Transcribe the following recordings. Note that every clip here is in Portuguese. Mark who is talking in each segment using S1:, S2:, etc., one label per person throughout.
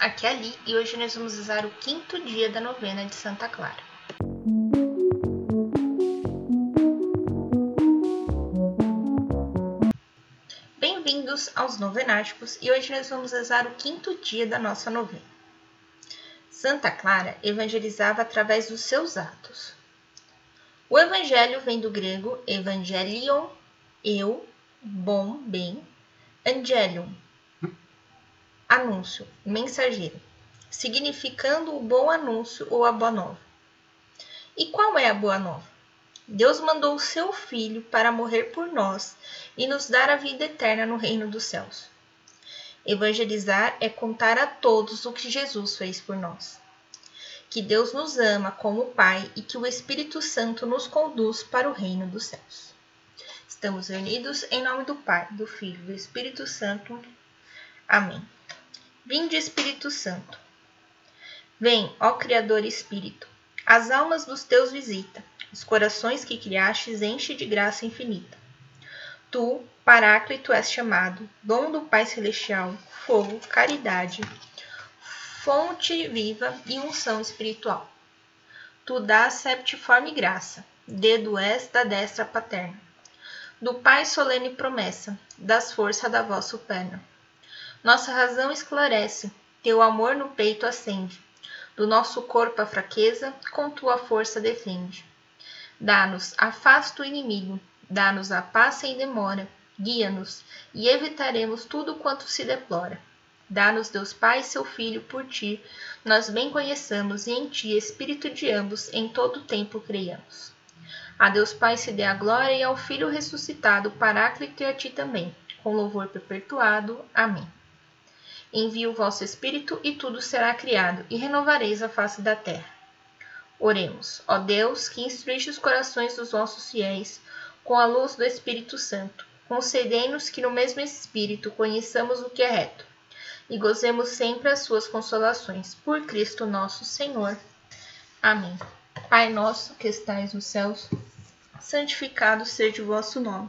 S1: aqui é Ali e hoje nós vamos usar o quinto dia da novena de Santa Clara. Bem-vindos aos Novenáticos e hoje nós vamos usar o quinto dia da nossa novena. Santa Clara evangelizava através dos seus atos. O evangelho vem do grego evangelion, eu, bom, bem, angelium, anúncio, mensageiro, significando o bom anúncio ou a boa nova. E qual é a boa nova? Deus mandou o seu Filho para morrer por nós e nos dar a vida eterna no reino dos céus. Evangelizar é contar a todos o que Jesus fez por nós. Que Deus nos ama como Pai e que o Espírito Santo nos conduz para o reino dos céus. Estamos reunidos em nome do Pai, do Filho e do Espírito Santo. Amém. Vinde, Espírito Santo. Vem, ó Criador Espírito, as almas dos teus visita, os corações que criastes enche de graça infinita. Tu, Paráclito, és chamado, dom do Pai Celestial, fogo, caridade, fonte viva e unção espiritual. Tu dás septiforme graça, dedo és da destra paterna. Do Pai solene promessa, das forças da vossa perna nossa razão esclarece, teu amor no peito acende. Do nosso corpo a fraqueza, com tua força defende. Dá-nos, afasta o inimigo, dá-nos a paz sem demora, guia-nos, e evitaremos tudo quanto se deplora. Dá-nos Deus Pai seu Filho por ti, nós bem conheçamos, e em ti, Espírito de ambos, em todo tempo creiamos. A Deus Pai se dê a glória e ao Filho ressuscitado, Paráclito e a ti também, com louvor perpetuado. Amém. Envie o vosso Espírito e tudo será criado, e renovareis a face da terra. Oremos, ó Deus, que instruíste os corações dos vossos fiéis com a luz do Espírito Santo. Concedei-nos que no mesmo Espírito conheçamos o que é reto e gozemos sempre as suas consolações. Por Cristo nosso Senhor. Amém. Pai nosso que estais nos céus, santificado seja o vosso nome.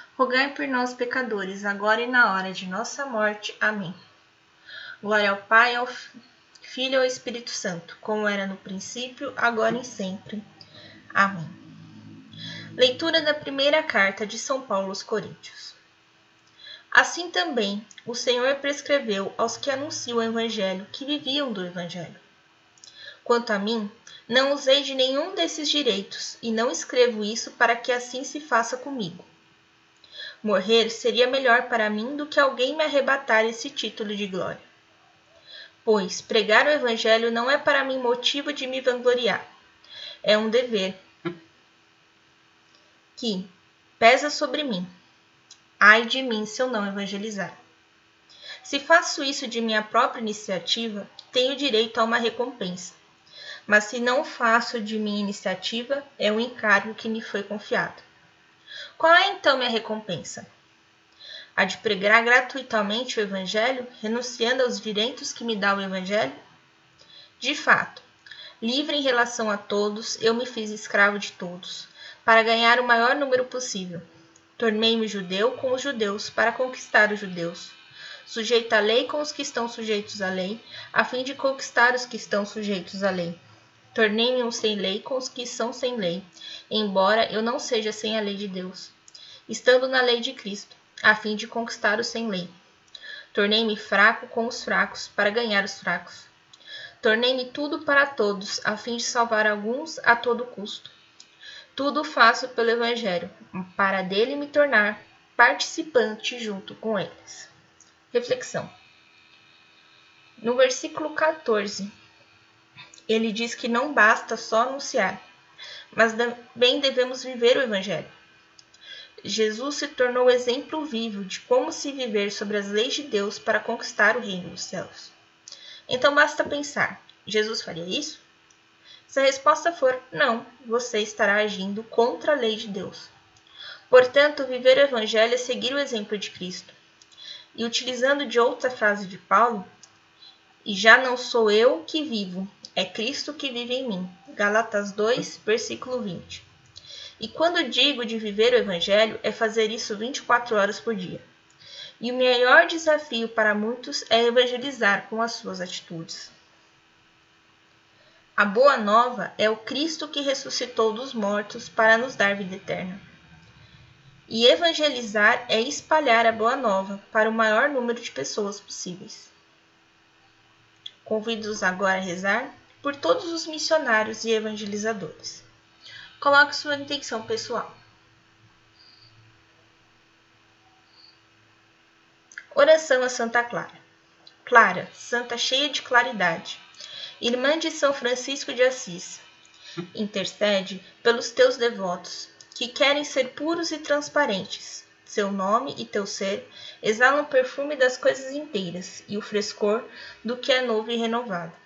S1: rogai por nós, pecadores, agora e na hora de nossa morte. Amém. Glória ao Pai, ao Filho e ao Espírito Santo, como era no princípio, agora e sempre. Amém. Leitura da primeira carta de São Paulo aos Coríntios. Assim também, o Senhor prescreveu aos que anunciam o Evangelho que viviam do Evangelho. Quanto a mim, não usei de nenhum desses direitos, e não escrevo isso para que assim se faça comigo. Morrer seria melhor para mim do que alguém me arrebatar esse título de glória. Pois pregar o Evangelho não é para mim motivo de me vangloriar. É um dever que pesa sobre mim. Ai de mim se eu não evangelizar. Se faço isso de minha própria iniciativa, tenho direito a uma recompensa. Mas se não faço de minha iniciativa, é um encargo que me foi confiado. Qual é então minha recompensa? A de pregar gratuitamente o Evangelho, renunciando aos direitos que me dá o Evangelho? De fato, livre em relação a todos, eu me fiz escravo de todos, para ganhar o maior número possível. Tornei-me judeu com os judeus, para conquistar os judeus. Sujeito à lei com os que estão sujeitos à lei, a fim de conquistar os que estão sujeitos à lei. Tornei-me um sem lei com os que são sem lei, embora eu não seja sem a lei de Deus, estando na lei de Cristo, a fim de conquistar os sem lei. Tornei-me fraco com os fracos, para ganhar os fracos. Tornei-me tudo para todos, a fim de salvar alguns a todo custo. Tudo faço pelo Evangelho, para dele me tornar participante junto com eles. Reflexão. No versículo 14, ele diz que não basta só anunciar, mas também devemos viver o Evangelho. Jesus se tornou exemplo vivo de como se viver sobre as leis de Deus para conquistar o reino dos céus. Então basta pensar: Jesus faria isso? Se a resposta for não, você estará agindo contra a lei de Deus. Portanto, viver o Evangelho é seguir o exemplo de Cristo. E utilizando de outra frase de Paulo, e já não sou eu que vivo, é Cristo que vive em mim. Galatas 2, versículo 20. E quando digo de viver o Evangelho, é fazer isso 24 horas por dia. E o maior desafio para muitos é evangelizar com as suas atitudes. A boa nova é o Cristo que ressuscitou dos mortos para nos dar vida eterna. E evangelizar é espalhar a boa nova para o maior número de pessoas possíveis. Convido-os agora a rezar por todos os missionários e evangelizadores. Coloque sua intenção pessoal. Oração a Santa Clara. Clara, santa cheia de claridade, irmã de São Francisco de Assis, intercede pelos teus devotos, que querem ser puros e transparentes. Seu nome e teu ser exalam o perfume das coisas inteiras e o frescor do que é novo e renovado.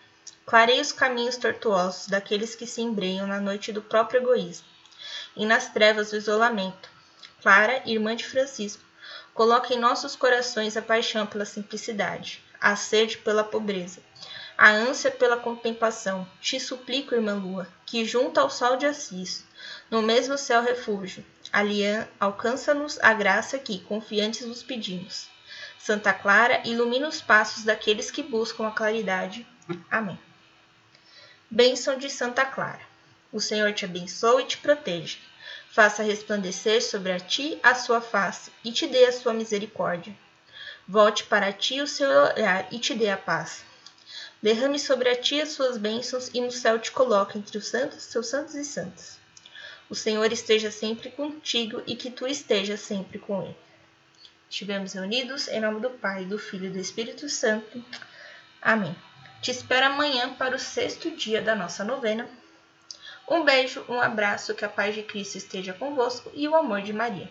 S1: Clarei os caminhos tortuosos daqueles que se embrenham na noite do próprio egoísmo e nas trevas do isolamento. Clara, irmã de Francisco, coloca em nossos corações a paixão pela simplicidade, a sede pela pobreza, a ânsia pela contemplação. Te suplico, irmã Lua, que junto ao sol de Assis, no mesmo céu refúgio, alcança-nos a graça que, confiantes, nos pedimos. Santa Clara, ilumina os passos daqueles que buscam a claridade. Amém. Bênção de Santa Clara. O Senhor te abençoe e te proteja. Faça resplandecer sobre a ti a sua face e te dê a sua misericórdia. Volte para ti o seu olhar e te dê a paz. Derrame sobre a ti as suas bênçãos e no céu te coloque entre os santos, seus santos e santas. O Senhor esteja sempre contigo e que tu estejas sempre com ele. Estivemos reunidos em nome do Pai, do Filho e do Espírito Santo. Amém. Te espero amanhã para o sexto dia da nossa novena. Um beijo, um abraço, que a paz de Cristo esteja convosco e o amor de Maria.